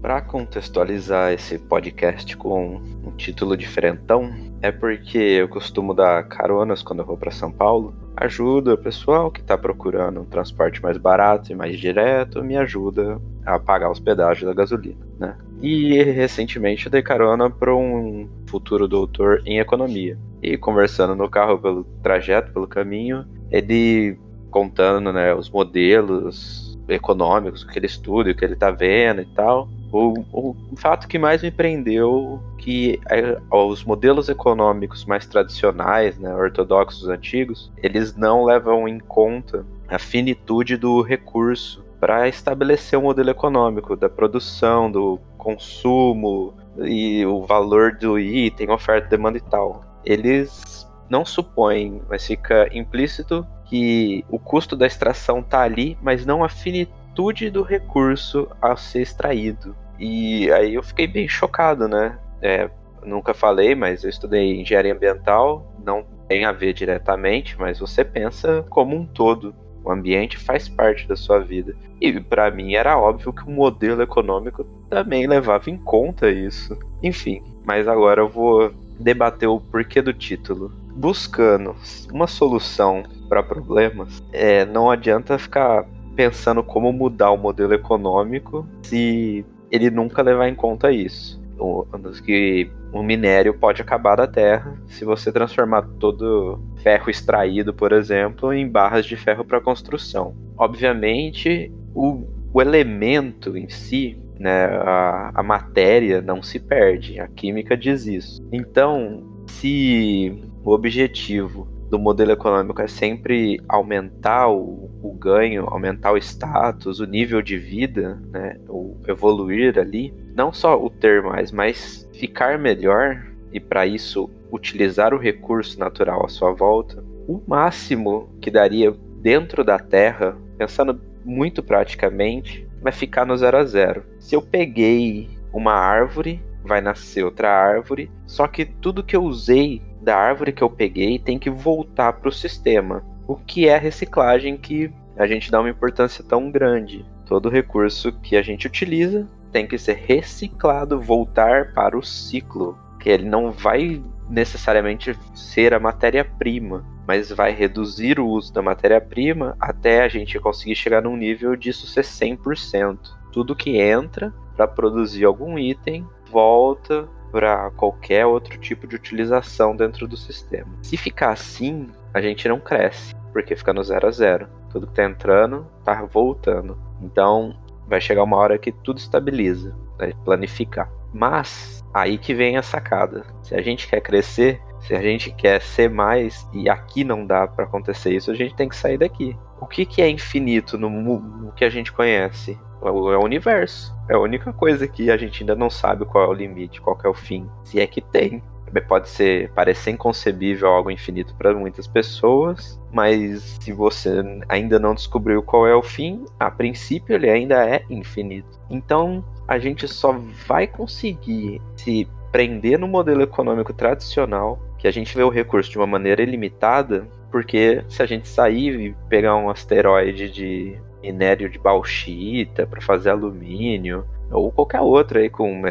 Para contextualizar esse podcast com um título diferentão, é porque eu costumo dar caronas quando eu vou para São Paulo. Ajuda o pessoal que está procurando um transporte mais barato e mais direto, me ajuda a pagar os pedágios da gasolina, né? E recentemente eu dei carona para um futuro doutor em economia. E conversando no carro pelo trajeto, pelo caminho, ele contando né, os modelos econômicos que ele estuda, o que ele está vendo e tal. O, o, fato que mais me prendeu que é, os modelos econômicos mais tradicionais, né, ortodoxos antigos, eles não levam em conta a finitude do recurso para estabelecer o um modelo econômico da produção, do consumo e o valor do item, oferta, demanda e tal. Eles não supõem, mas fica implícito que o custo da extração está ali, mas não a finitude do recurso a ser extraído. E aí eu fiquei bem chocado, né? É, nunca falei, mas eu estudei engenharia ambiental, não tem a ver diretamente, mas você pensa como um todo. O ambiente faz parte da sua vida. E para mim era óbvio que o modelo econômico também levava em conta isso. Enfim, mas agora eu vou debater o porquê do título. Buscando uma solução para problemas, é, não adianta ficar pensando como mudar o modelo econômico se ele nunca levar em conta isso. O, que o minério pode acabar da Terra se você transformar todo ferro extraído, por exemplo, em barras de ferro para construção. Obviamente, o, o elemento em si, né, a, a matéria não se perde. A química diz isso. Então, se o objetivo do modelo econômico é sempre aumentar o, o, ganho, aumentar o status, o nível de vida, né, o evoluir ali, não só o ter mais, mas ficar melhor e para isso utilizar o recurso natural à sua volta, o máximo que daria dentro da Terra, pensando muito praticamente, vai ficar no zero a zero. Se eu peguei uma árvore, vai nascer outra árvore, só que tudo que eu usei da árvore que eu peguei tem que voltar para o sistema. O que é reciclagem que a gente dá uma importância tão grande. Todo recurso que a gente utiliza tem que ser reciclado, voltar para o ciclo, que ele não vai necessariamente ser a matéria-prima, mas vai reduzir o uso da matéria-prima até a gente conseguir chegar num nível disso ser 100%. Tudo que entra para produzir algum item volta para qualquer outro tipo de utilização dentro do sistema. Se ficar assim, a gente não cresce, porque fica no zero a zero. Tudo que está entrando está voltando. Então vai chegar uma hora que tudo estabiliza, vai planificar. Mas aí que vem a sacada. Se a gente quer crescer, se a gente quer ser mais e aqui não dá para acontecer isso, a gente tem que sair daqui. O que, que é infinito no, no que a gente conhece? É o universo. É a única coisa que a gente ainda não sabe qual é o limite, qual é o fim. Se é que tem. Pode ser parecer inconcebível algo infinito para muitas pessoas, mas se você ainda não descobriu qual é o fim, a princípio ele ainda é infinito. Então a gente só vai conseguir se prender no modelo econômico tradicional, que a gente vê o recurso de uma maneira ilimitada, porque se a gente sair e pegar um asteroide de minério de bauxita para fazer alumínio ou qualquer outro aí com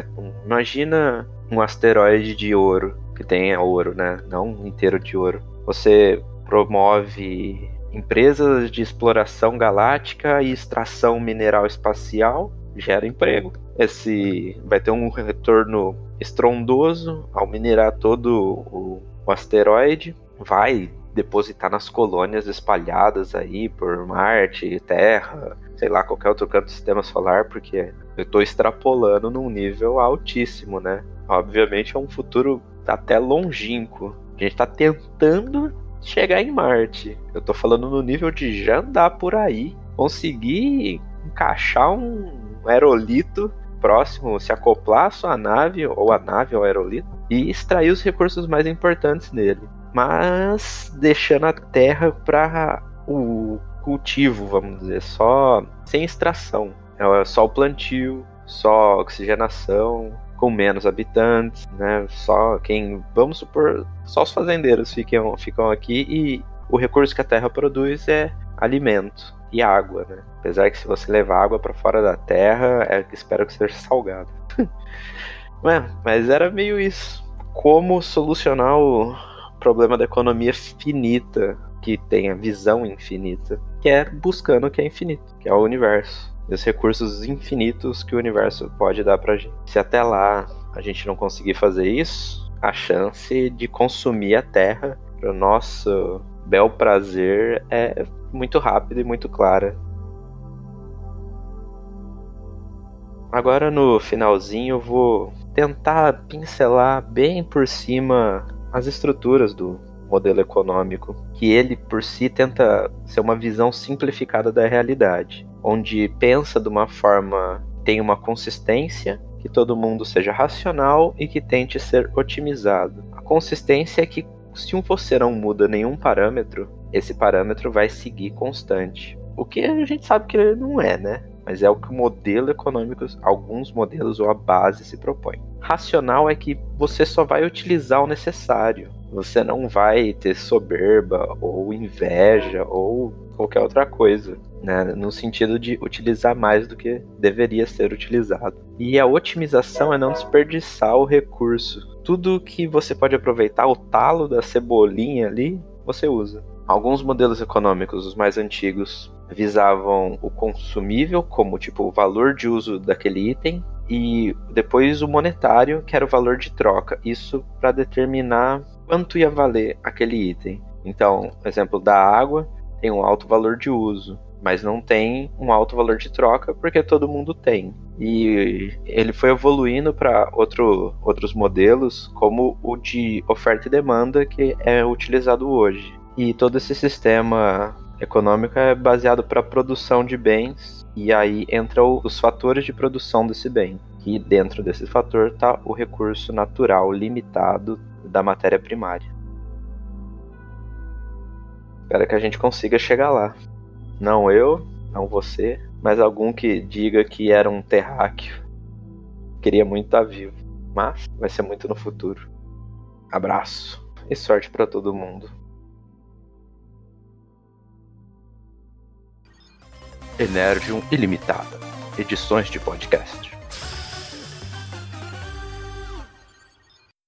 imagina um asteroide de ouro que tenha ouro, né? Não inteiro de ouro. Você promove empresas de exploração galáctica e extração mineral espacial, gera emprego. Esse vai ter um retorno estrondoso ao minerar todo o, o asteroide, vai depositar nas colônias espalhadas aí por Marte, Terra, sei lá, qualquer outro canto do sistema solar, porque eu estou extrapolando num nível altíssimo, né? Obviamente é um futuro até longínquo. A gente está tentando chegar em Marte. Eu estou falando no nível de já andar por aí, conseguir encaixar um aerolito próximo, se acoplar à sua nave, ou a nave ao aerolito, e extrair os recursos mais importantes nele mas deixando a terra para o cultivo, vamos dizer, só sem extração. É só o plantio, só oxigenação, com menos habitantes, né? Só quem, vamos supor, só os fazendeiros ficam, ficam aqui e o recurso que a terra produz é alimento. e água, né? Apesar que se você levar água para fora da Terra, é, espero que seja salgado. é, mas era meio isso. Como solucionar o problema da economia finita, que tem a visão infinita, que é buscando o que é infinito, que é o universo. E os recursos infinitos que o universo pode dar pra gente. Se até lá a gente não conseguir fazer isso, a chance de consumir a Terra para nosso bel prazer é muito rápida e muito clara. Agora no finalzinho eu vou tentar pincelar bem por cima as estruturas do modelo econômico, que ele por si tenta ser uma visão simplificada da realidade, onde pensa de uma forma tem uma consistência, que todo mundo seja racional e que tente ser otimizado. A consistência é que se um você não muda nenhum parâmetro, esse parâmetro vai seguir constante. O que a gente sabe que não é, né? Mas é o que o modelo econômico, alguns modelos ou a base se propõe. Racional é que você só vai utilizar o necessário. Você não vai ter soberba ou inveja ou qualquer outra coisa, né? No sentido de utilizar mais do que deveria ser utilizado. E a otimização é não desperdiçar o recurso. Tudo que você pode aproveitar, o talo da cebolinha ali, você usa. Alguns modelos econômicos, os mais antigos, visavam o consumível como tipo o valor de uso daquele item e depois o monetário, que era o valor de troca. Isso para determinar quanto ia valer aquele item. Então, exemplo da água tem um alto valor de uso, mas não tem um alto valor de troca porque todo mundo tem. E ele foi evoluindo para outro, outros modelos, como o de oferta e demanda, que é utilizado hoje. E todo esse sistema econômico é baseado para produção de bens, e aí entram os fatores de produção desse bem. E dentro desse fator está o recurso natural limitado da matéria primária. Espero que a gente consiga chegar lá. Não eu, não você, mas algum que diga que era um terráqueo. Queria muito estar vivo, mas vai ser muito no futuro. Abraço e sorte para todo mundo. Energium Ilimitada. Edições de podcast.